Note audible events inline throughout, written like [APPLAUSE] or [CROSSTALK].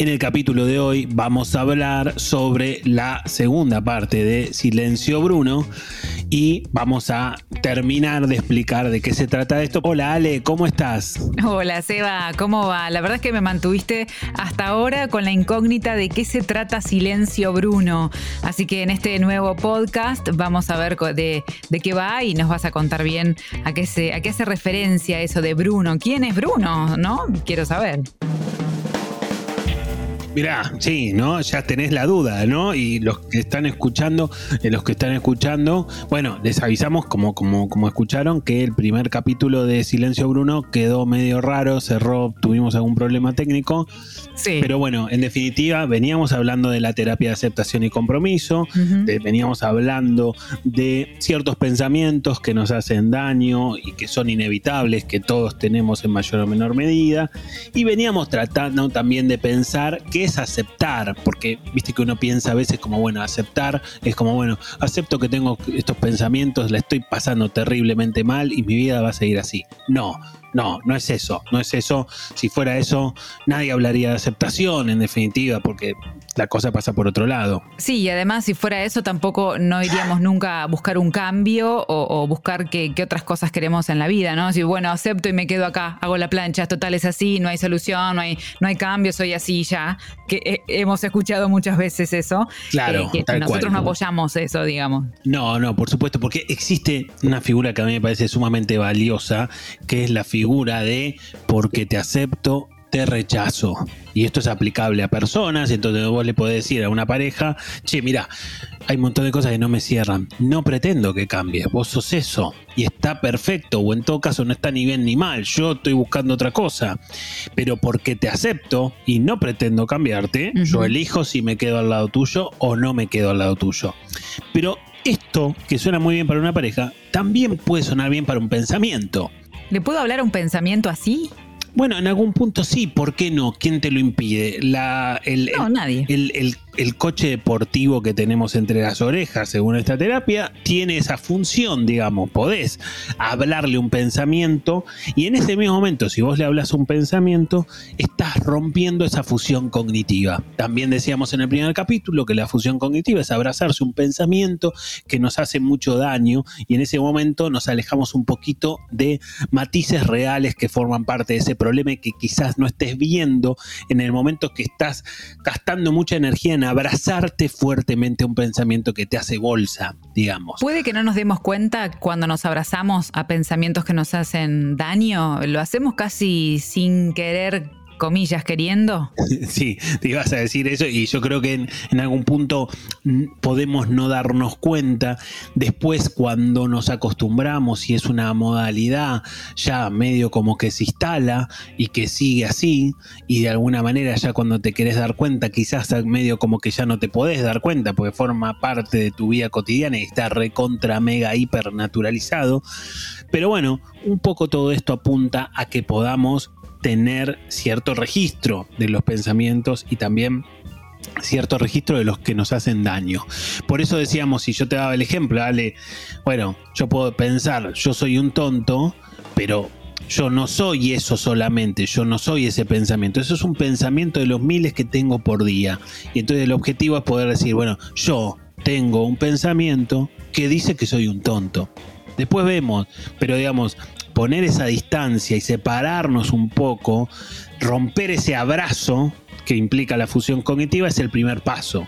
En el capítulo de hoy vamos a hablar sobre la segunda parte de Silencio Bruno y vamos a terminar de explicar de qué se trata esto. Hola Ale, ¿cómo estás? Hola Seba, ¿cómo va? La verdad es que me mantuviste hasta ahora con la incógnita de qué se trata Silencio Bruno. Así que en este nuevo podcast vamos a ver de, qué va y nos vas a contar bien a qué, se, a qué hace referencia eso de Bruno. ¿Quién es Bruno? ¿No? Quiero saber. Mirá, sí, ¿no? Ya tenés la duda, ¿no? Y los que están escuchando, eh, los que están escuchando, bueno, les avisamos, como, como, como escucharon, que el primer capítulo de Silencio Bruno quedó medio raro, cerró, tuvimos algún problema técnico. Sí. Pero bueno, en definitiva, veníamos hablando de la terapia de aceptación y compromiso, veníamos hablando de ciertos pensamientos que nos hacen daño y que son inevitables, que todos tenemos en mayor o menor medida, y veníamos tratando también de pensar qué es aceptar, porque viste que uno piensa a veces como, bueno, aceptar es como, bueno, acepto que tengo estos pensamientos, la estoy pasando terriblemente mal y mi vida va a seguir así. No, no, no es eso, no es eso. Si fuera eso, nadie hablaría de aceptación, en definitiva, porque la cosa pasa por otro lado. Sí, y además, si fuera eso, tampoco no iríamos nunca a buscar un cambio o, buscar qué, otras cosas queremos en la vida, ¿no? Si, bueno, acepto y me quedo acá, hago la plancha, total es así, no hay solución, no hay, no hay cambio, soy así ya. Que hemos escuchado muchas veces eso. Claro, eh, que nosotros no apoyamos eso, digamos. No, no, por supuesto, porque existe una figura que a mí me parece sumamente valiosa, que es la figura de porque te acepto, te rechazo. Y esto es aplicable a personas, entonces vos le podés decir a una pareja, che, mira, hay un montón de cosas que no me cierran. No pretendo que cambies, vos sos eso. Y está perfecto, o en todo caso no está ni bien ni mal, yo estoy buscando otra cosa. Pero porque te acepto y no pretendo cambiarte, yo elijo si me quedo al lado tuyo o no me quedo al lado tuyo. Pero esto, que suena muy bien para una pareja, también puede sonar bien para un pensamiento. ¿Le puedo hablar a un pensamiento así? Bueno, en algún punto sí, ¿por qué no? ¿Quién te lo impide? La, no, nadie. el, el coche deportivo que tenemos entre las orejas, según esta terapia, tiene esa función, digamos, podés hablarle un pensamiento y en ese mismo momento, si vos le hablas un pensamiento, estás rompiendo esa fusión cognitiva. También decíamos en el primer capítulo que la fusión cognitiva es abrazarse un pensamiento que nos hace mucho daño y en ese momento nos alejamos un poquito de matices reales que forman parte de ese problema y que quizás no estés viendo en el momento que estás gastando mucha energía en abrazarte fuertemente un pensamiento que te hace bolsa, digamos. Puede que no nos demos cuenta cuando nos abrazamos a pensamientos que nos hacen daño, lo hacemos casi sin querer comillas, queriendo. [LAUGHS] Sí, te ibas a decir eso y yo creo que en, algún punto podemos no darnos cuenta. Después cuando nos acostumbramos y es una modalidad ya medio como que se instala y que sigue así y de alguna manera ya cuando te querés dar cuenta quizás medio como que ya no te podés dar cuenta porque forma parte de tu vida cotidiana y está recontra mega hiper naturalizado. Pero bueno, un poco todo esto apunta a que podamos tener cierto registro de los pensamientos y también cierto registro de los que nos hacen daño. Por eso decíamos, si yo te daba el ejemplo, dale, bueno, yo puedo pensar, yo soy un tonto, pero yo no soy eso solamente, yo no soy ese pensamiento. Eso es un pensamiento de los miles que tengo por día. Y entonces el objetivo es poder decir, bueno, yo tengo un pensamiento que dice que soy un tonto. Después vemos, pero digamos, poner esa distancia y separarnos un poco, romper ese abrazo que implica la fusión cognitiva es el primer paso.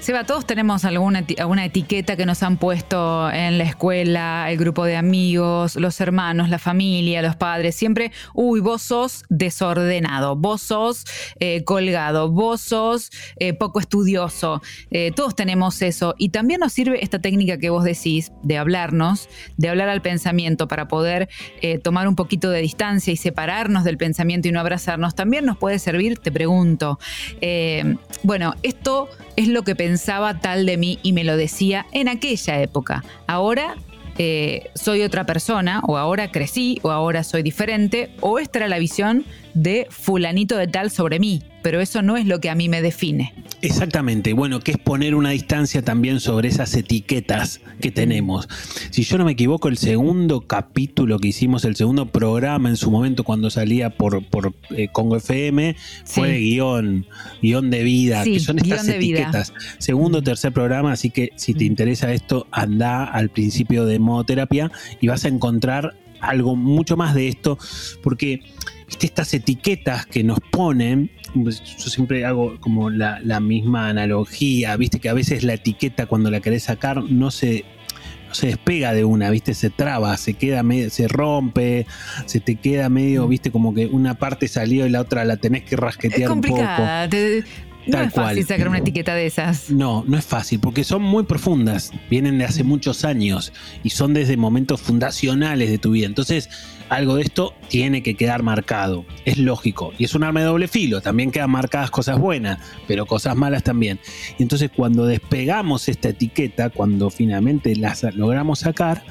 Seba, todos tenemos alguna, etiqueta que nos han puesto en la escuela, el grupo de amigos, los hermanos, la familia, los padres. Siempre, uy, vos sos desordenado, vos sos eh, colgado, vos sos eh, poco estudioso. Eh, todos tenemos eso. Y también nos sirve esta técnica que vos decís de hablarnos, de hablar al pensamiento para poder tomar un poquito de distancia y separarnos del pensamiento y no abrazarnos. También nos puede servir, te pregunto. bueno, esto es lo que pensaba tal de mí y me lo decía en aquella época. Ahora eh, soy otra persona, o ahora crecí, o ahora soy diferente, o esta era la visión de fulanito de tal sobre mí, pero eso no es lo que a mí me define. Exactamente, bueno, que es poner una distancia también sobre esas etiquetas que tenemos. Si yo no me equivoco, el segundo capítulo que hicimos, el segundo programa en su momento cuando salía por, por eh, Congo FM, fue guion, guion de vida, que son estas etiquetas. Segundo o tercer programa, así que si te interesa esto, anda al principio de modoterapia y vas a encontrar algo mucho más de esto, porque estas etiquetas que nos ponen, pues, yo siempre hago como la, misma analogía, viste que a veces la etiqueta cuando la querés sacar no se, se despega de una, viste, se traba, se queda medio, se rompe, se te queda medio, viste, como que una parte salió y la otra la tenés que rasquetear un poco. No es fácil sacar una etiqueta de esas. No, no es fácil, porque son muy profundas, vienen de hace muchos años y son desde momentos fundacionales de tu vida. Entonces, algo de esto tiene que quedar marcado, es lógico. Y es un arma de doble filo, también quedan marcadas cosas buenas, pero cosas malas también. Y entonces, cuando despegamos esta etiqueta, cuando finalmente las logramos sacar,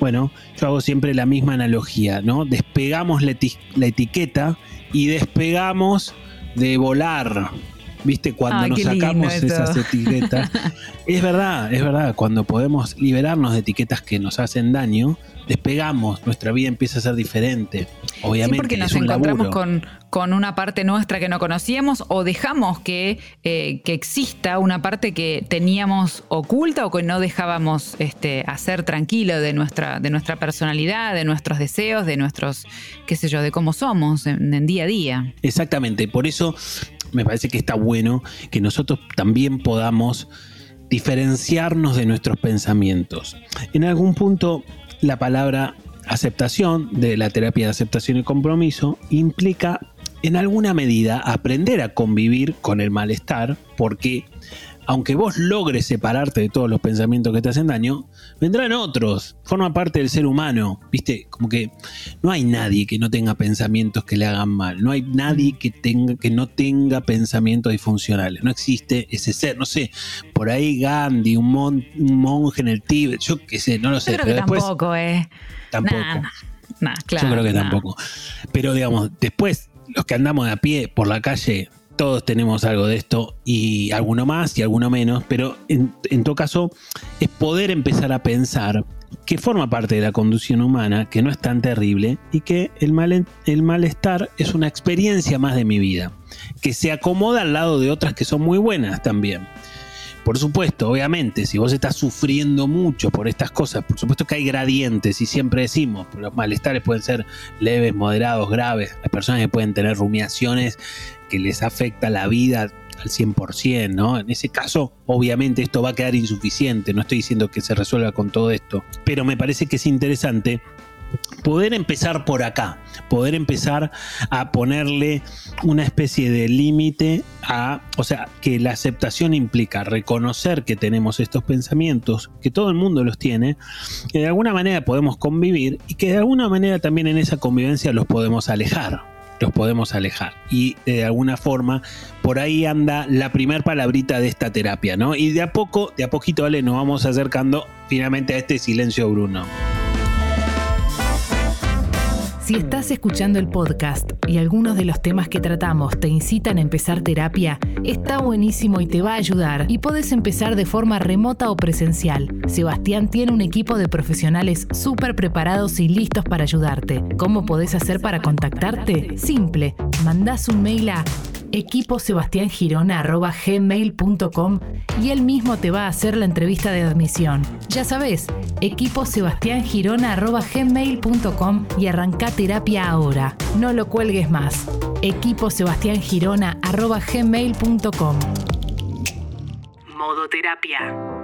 bueno, yo hago siempre la misma analogía, ¿no? Despegamos la, la etiqueta y despegamos de volar ¿Viste? Cuando nos sacamos esas etiquetas. [LAUGHS] es verdad, es verdad. Cuando podemos liberarnos de etiquetas que nos hacen daño, despegamos, nuestra vida empieza a ser diferente. Obviamente. Sí, porque nos encontramos con, con, una parte nuestra que no conocíamos o dejamos que, eh, que, exista una parte que teníamos oculta o que no dejábamos este, hacer tranquilo de nuestra, de nuestra personalidad, de nuestros deseos, de nuestros, qué sé yo, de cómo somos en, en día a día. Exactamente. Por eso me parece que está bueno que nosotros también podamos diferenciarnos de nuestros pensamientos. En algún punto, la palabra aceptación de la terapia de aceptación y compromiso implica en alguna medida aprender a convivir con el malestar porque aunque vos logres separarte de todos los pensamientos que te hacen daño, vendrán otros. Forma parte del ser humano. Viste, como que no hay nadie que no tenga pensamientos que le hagan mal. No hay nadie que, tenga, que no tenga pensamientos disfuncionales. No existe ese ser. No sé, por ahí Gandhi, un, monje en el Tíbet, yo qué sé, no lo sé. pero después, tampoco, ¿eh? Tampoco. claro, yo creo que tampoco. Pero digamos, después, los que andamos de a pie por la calle, todos tenemos algo de esto y alguno más y alguno menos, pero en, todo caso es poder empezar a pensar que forma parte de la conducción humana, que no es tan terrible y que el, mal, el malestar es una experiencia más de mi vida, que se acomoda al lado de otras que son muy buenas también. Por supuesto, obviamente, si vos estás sufriendo mucho por estas cosas, por supuesto que hay gradientes y siempre decimos, los malestares pueden ser leves, moderados, graves. Hay personas que pueden tener rumiaciones que les afecta la vida al 100%, ¿no? En ese caso, obviamente esto va a quedar insuficiente, no estoy diciendo que se resuelva con todo esto, pero me parece que es interesante poder empezar por acá, poder empezar a ponerle una especie de límite a, o sea, que la aceptación implica reconocer que tenemos estos pensamientos, que todo el mundo los tiene, que de alguna manera podemos convivir y que de alguna manera también en esa convivencia los podemos alejar los podemos alejar. Y de alguna forma, por ahí anda la primer palabrita de esta terapia, ¿no? Y de a poco, de a poquito, vale, nos vamos acercando finalmente a este silencio Bruno. Si estás escuchando el podcast y algunos de los temas que tratamos te incitan a empezar terapia, está buenísimo y te va a ayudar y puedes empezar de forma remota o presencial. Sebastián tiene un equipo de profesionales súper preparados y listos para ayudarte. ¿Cómo podés hacer para contactarte? Simple, mandás un mail a equiposebastiangirona.gmail.com y él mismo te va a hacer la entrevista de admisión. Ya sabes, equiposebastiangirona.gmail.com y arranca terapia ahora. No lo cuelgues más. equiposebastiangirona.gmail.com Modo terapia.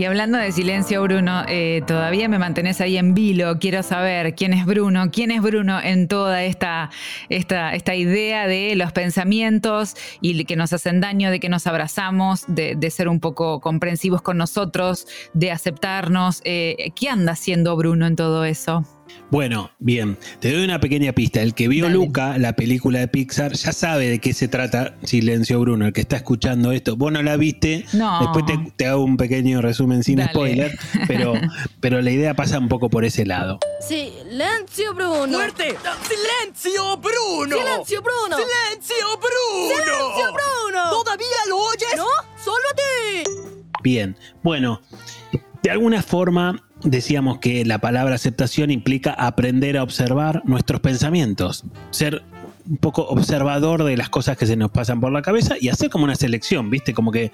Y hablando de silencio, Bruno, eh, todavía me mantenés ahí en vilo. Quiero saber quién es Bruno, quién es Bruno en toda esta, esta, esta idea de los pensamientos y que nos hacen daño, de que nos abrazamos, de, ser un poco comprensivos con nosotros, de aceptarnos. Eh, ¿Qué anda haciendo Bruno en todo eso? Bueno, bien, te doy una pequeña pista. El que vio Dale. Luca, la película de Pixar, ya sabe de qué se trata Silencio Bruno. El que está escuchando esto, vos no la viste, No. después te, te hago un pequeño resumen sin Dale. spoiler, pero, [LAUGHS] pero la idea pasa un poco por ese lado. Silencio, Bruno. ¡Fuerte! ¡Silencio, Bruno! Silencio, Bruno. ¡Silencio, Bruno! Silencio, Bruno. ¿Todavía lo oyes? ¿No? Solo a ti. Bien, bueno, de alguna forma decíamos que la palabra aceptación implica aprender a observar nuestros pensamientos, ser un poco observador de las cosas que se nos pasan por la cabeza y hacer como una selección, ¿viste? Como que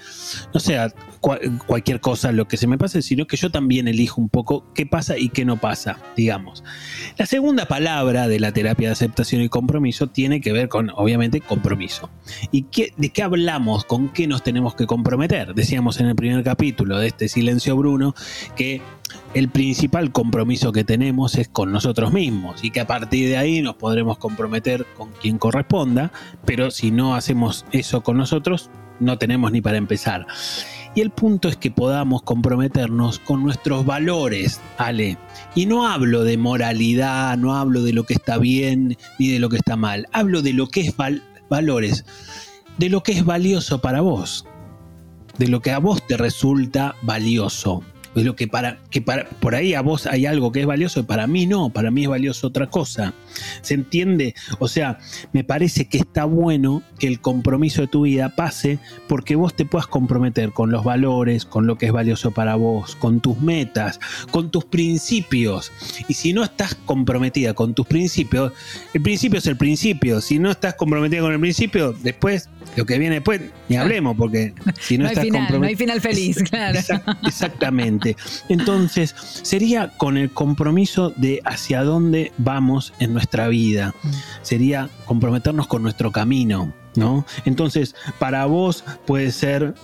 no sea cua- cualquier cosa lo que se me pase, sino que yo también elijo un poco qué pasa y qué no pasa, digamos. La segunda palabra de la terapia de aceptación y compromiso tiene que ver con, obviamente, compromiso. ¿Y qué, de qué hablamos? ¿Con qué nos tenemos que comprometer? Decíamos en el primer capítulo de este Silencio Bruno que el principal compromiso que tenemos es con nosotros mismos y que a partir de ahí nos podremos comprometer con quien corresponda, pero si no hacemos eso con nosotros, no tenemos ni para empezar. Y el punto es que podamos comprometernos con nuestros valores, Ale. Y no hablo de moralidad, no hablo de lo que está bien ni de lo que está mal. Hablo de lo que es val- valores, de lo que es valioso para vos, de lo que a vos te resulta valioso. Lo que para, que para, por ahí a vos hay algo que es valioso y para mí no, para mí es valioso otra cosa. ¿Se entiende? O sea, me parece que está bueno que el compromiso de tu vida pase porque vos te puedas comprometer con los valores, con lo que es valioso para vos, con tus metas, con tus principios. Y si no estás comprometida con tus principios, el principio es el principio. Si no estás comprometida con el principio, después, lo que viene después, ni hablemos, porque si no, No estás final, no hay final feliz, claro. Exact- exactamente. Entonces, sería con el compromiso de hacia dónde vamos en nuestra vida. Sería comprometernos con nuestro camino, ¿no? Entonces, para vos puede ser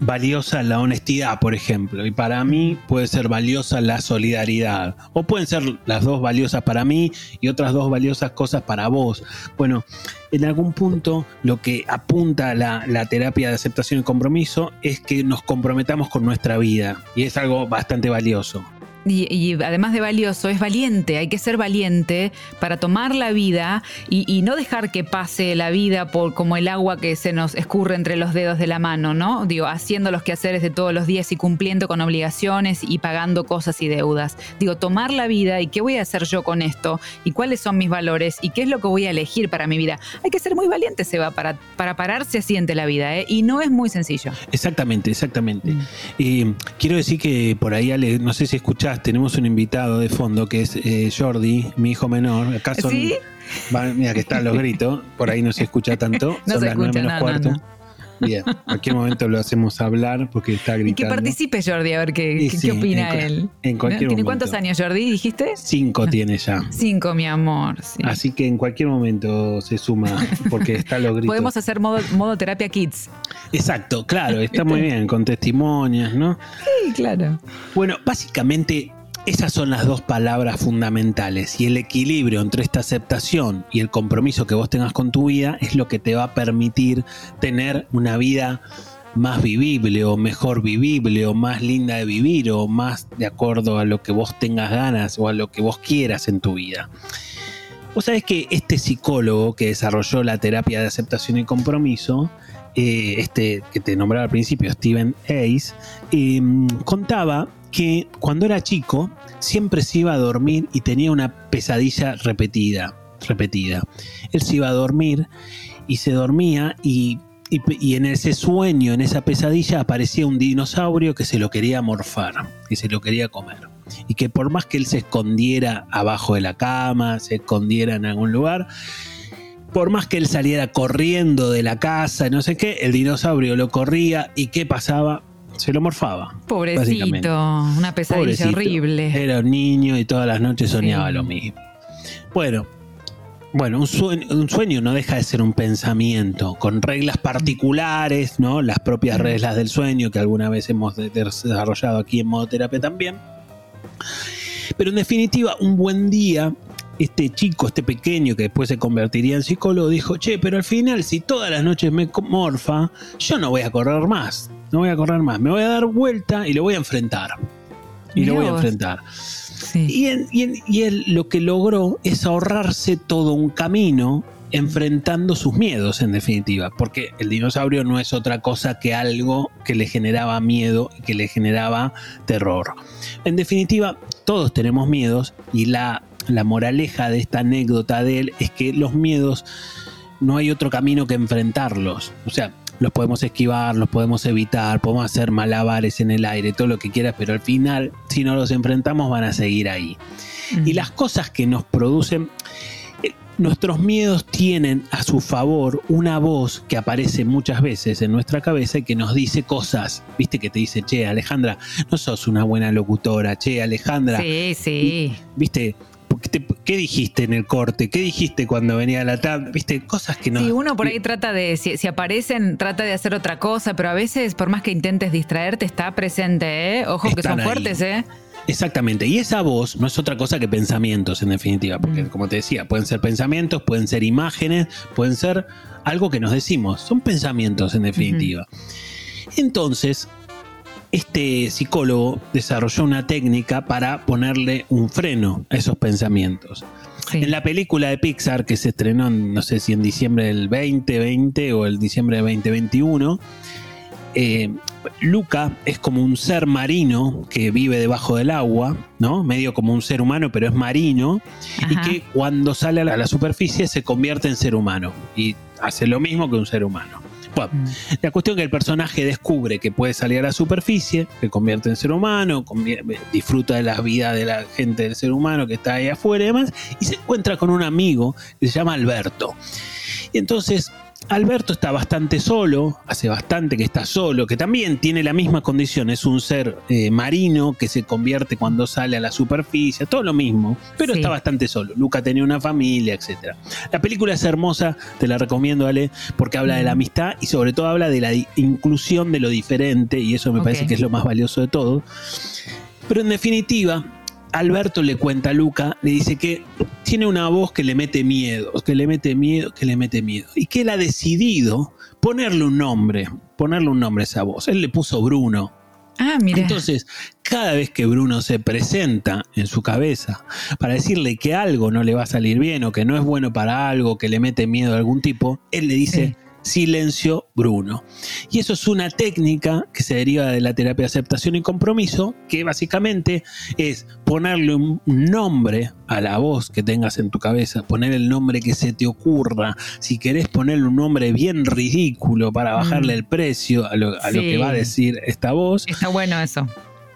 valiosa la honestidad, por ejemplo, y para mí puede ser valiosa la solidaridad, o pueden ser las dos valiosas para mí y otras dos valiosas cosas para vos. Bueno, en algún punto lo que apunta la, la terapia de aceptación y compromiso es que nos comprometamos con nuestra vida, y es algo bastante valioso. Y, y además de valioso, es valiente. Hay que ser valiente para tomar la vida y, y no dejar que pase la vida por como el agua que se nos escurre entre los dedos de la mano, ¿no? Digo, haciendo los quehaceres de todos los días y cumpliendo con obligaciones y pagando cosas y deudas. Digo, tomar la vida y qué voy a hacer yo con esto y cuáles son mis valores y qué es lo que voy a elegir para mi vida. Hay que ser muy valiente, Seba, para, para pararse así ante la vida, ¿eh? Y no es muy sencillo. Exactamente, exactamente. Mm. Eh, quiero decir que por ahí, Ale, no sé si escuchás, tenemos un invitado de fondo que es eh, Jordi, mi hijo menor. Acá son, ¿Sí? va- mira que están los gritos, por ahí no se escucha tanto. [LAUGHS] No son se las nueve escucha, menos no, no, cuarto. no. Bien, en cualquier momento lo hacemos hablar porque está Y que gritando. participe Jordi, a ver qué, Y qué- sí, qué opina en él. en cualquier ¿Tiene momento. cuántos años, Jordi? ¿Dijiste? Cinco tiene ya. Cinco, mi amor. sí. Así que en cualquier momento se suma porque está los gritos. Podemos hacer modo, modo terapia kids. Exacto, claro, está muy bien, con testimonios, ¿no? Sí, claro. Bueno, básicamente esas son las dos palabras fundamentales y el equilibrio entre esta aceptación y el compromiso que vos tengas con tu vida es lo que te va a permitir tener una vida más vivible o mejor vivible o más linda de vivir o más de acuerdo a lo que vos tengas ganas o a lo que vos quieras en tu vida. Vos sabés que este psicólogo que desarrolló la terapia de aceptación y compromiso, eh, este que te nombraba al principio, Steven Hayes, eh, contaba que cuando era chico siempre se iba a dormir y tenía una pesadilla repetida, repetida. Él se iba a dormir y se dormía y, y- y en ese sueño, en esa pesadilla, aparecía un dinosaurio que se lo quería morfar, que se lo quería comer. Y que por más que él se escondiera abajo de la cama, se escondiera en algún lugar, por más que él saliera corriendo de la casa, no sé qué, el dinosaurio lo corría y ¿qué pasaba? Se lo morfaba. Pobrecito, una pesadilla Pobrecito. horrible. Era un niño y todas las noches soñaba Sí. lo mismo. Bueno, bueno, un sueño, un sueño no deja de ser un pensamiento, con reglas particulares, ¿no? Las propias Mm. reglas del sueño que alguna vez hemos de- desarrollado aquí en modo terapia también. Pero en definitiva, un buen día, este chico, este pequeño que después se convertiría en psicólogo, dijo, che, pero al final, si todas las noches me morfa, yo no voy a correr más, no voy a correr más, me voy a dar vuelta y lo voy a enfrentar. Y Mirá lo voy a enfrentar. Sí. Y, en- y en- y él lo que logró es ahorrarse todo un camino enfrentando sus miedos, en definitiva, porque el dinosaurio no es otra cosa que algo que le generaba miedo y que le generaba terror. En definitiva, todos tenemos miedos y la, la moraleja de esta anécdota de él es que los miedos no hay otro camino que enfrentarlos. O sea, los podemos esquivar, los podemos evitar, podemos hacer malabares en el aire, todo lo que quieras, pero al final, si no los enfrentamos, van a seguir ahí. Y las cosas que nos producen, eh, nuestros miedos tienen a su favor una voz que aparece muchas veces en nuestra cabeza y que nos dice cosas, viste que te dice, che, Alejandra, no sos una buena locutora, che, Alejandra, Sí, sí. viste, ¿qué, te- qué dijiste en el corte? ¿Qué dijiste cuando venía la tab? Viste, cosas que no... Sí, uno por ahí trata de, si, si aparecen, trata de hacer otra cosa, pero a veces, por más que intentes distraerte, está presente, ¿eh? Ojo que son ahí. fuertes, ¿eh? Exactamente, y esa voz no es otra cosa que pensamientos en definitiva, porque Mm. como te decía, pueden ser pensamientos, pueden ser imágenes, pueden ser algo que nos decimos, son pensamientos en definitiva. Entonces, este psicólogo desarrolló una técnica para ponerle un freno a esos pensamientos. Sí. En la película de Pixar que se estrenó, en, no sé si en diciembre del 2020 o el diciembre del 2021, eh, Luca es como un ser marino que vive debajo del agua, ¿no? Medio como un ser humano, pero es marino, y que cuando sale a la, a la superficie se convierte en ser humano y hace lo mismo que un ser humano. La cuestión es que el personaje descubre que puede salir a la superficie, se convierte en ser humano, disfruta de la vida de la gente del ser humano que está ahí afuera y demás, y se encuentra con un amigo que se llama Alberto. Y entonces Alberto está bastante solo, hace bastante que está solo, que también tiene la misma condición, es un ser eh, marino que se convierte cuando sale a la superficie, todo lo mismo, pero Sí. está bastante solo. Luca tenía una familia, etc. La película es hermosa, te la recomiendo, Ale, porque habla de la amistad y sobre todo habla de la inclusión de lo diferente, y eso me parece que es lo más valioso de todo. Pero en definitiva, Alberto le cuenta a Luca, le dice que tiene una voz que le mete miedo, que le mete miedo, que le mete miedo. Y que él ha decidido ponerle un nombre, ponerle un nombre a esa voz. Él le puso Bruno. Ah, mira. Entonces, cada vez que Bruno se presenta en su cabeza para decirle que algo no le va a salir bien o que no es bueno para algo, que le mete miedo a algún tipo, él le dice silencio Bruno. Y eso es una técnica que se deriva de la terapia de aceptación y compromiso, que básicamente es ponerle un nombre a la voz que tengas en tu cabeza, poner el nombre que se te ocurra. Si querés ponerle un nombre bien ridículo para bajarle Mm. el precio a lo, a lo Sí. que va a decir esta voz, Está bueno eso.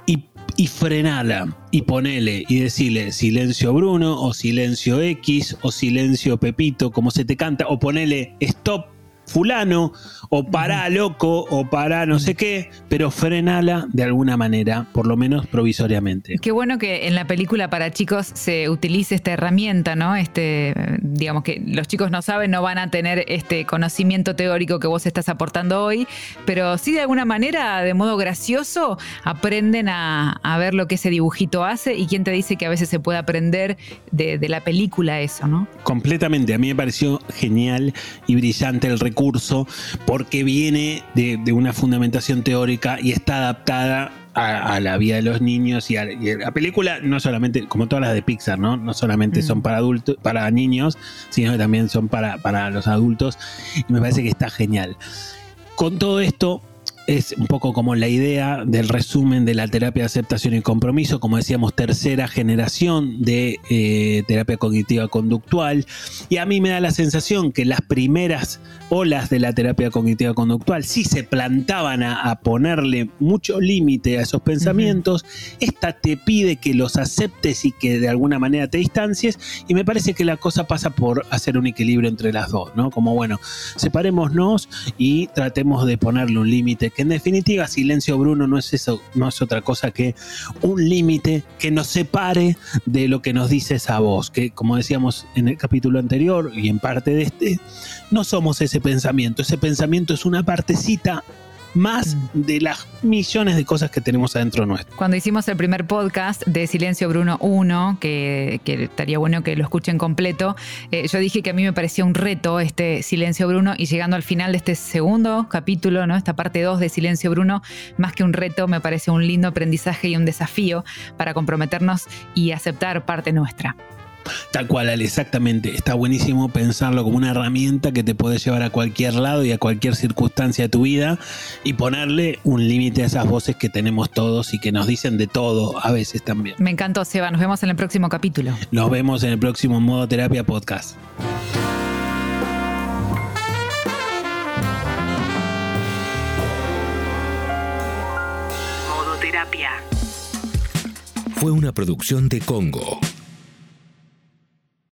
y, y frenala y ponele y decirle silencio Bruno o silencio X o silencio Pepito, como se te canta, o ponele stop fulano o pará loco o pará no sé qué, pero frenala de alguna manera, por lo menos provisoriamente. Qué bueno que en la película para chicos se utilice esta herramienta, ¿no? Este, digamos que los chicos no saben, no van a tener este conocimiento teórico que vos estás aportando hoy, pero sí de alguna manera, de modo gracioso, aprenden a, a ver lo que ese dibujito hace y quién te dice que a veces se puede aprender de, de la película eso, ¿no? Completamente, a mí me pareció genial y brillante el recurso porque viene de, de una fundamentación teórica y está adaptada a, a la vida de los niños y, a, y la película no solamente, como todas las de Pixar, ¿no? No solamente Mm. son para adultos, para niños, sino que también son para, para los adultos y me parece que está genial. Con todo esto, es un poco como la idea del resumen de la terapia de aceptación y compromiso, como decíamos, tercera generación de eh, terapia cognitiva conductual. Y a mí me da la sensación que las primeras olas de la terapia cognitiva conductual sí se plantaban a, a ponerle mucho límite a esos pensamientos. Esta te pide que los aceptes y que de alguna manera te distancies. Y me parece que la cosa pasa por hacer un equilibrio entre las dos, ¿no? Como bueno, separémonos y tratemos de ponerle un límite, en definitiva silencio Bruno no es eso, no es otra cosa que un límite que nos separe de lo que nos dice esa voz, que como decíamos en el capítulo anterior y en parte de este, no somos ese pensamiento, ese pensamiento es una partecita más de las millones de cosas que tenemos adentro nuestro. Cuando hicimos el primer podcast de Silencio Bruno 1, que, que estaría bueno que lo escuchen completo, eh, yo dije que a mí me parecía un reto este Silencio Bruno y llegando al final de este segundo capítulo, ¿no? esta parte 2 de Silencio Bruno, más que un reto, me parece un lindo aprendizaje y un desafío para comprometernos y aceptar parte nuestra. Tal cual, Ale, exactamente. Está buenísimo pensarlo como una herramienta que te puede llevar a cualquier lado y a cualquier circunstancia de tu vida y ponerle un límite a esas voces que tenemos todos y que nos dicen de todo a veces también. Me encantó, Seba. Nos vemos en el próximo capítulo. Nos vemos en el próximo Modo Terapia Podcast. Modo terapia. Fue una producción de Congo.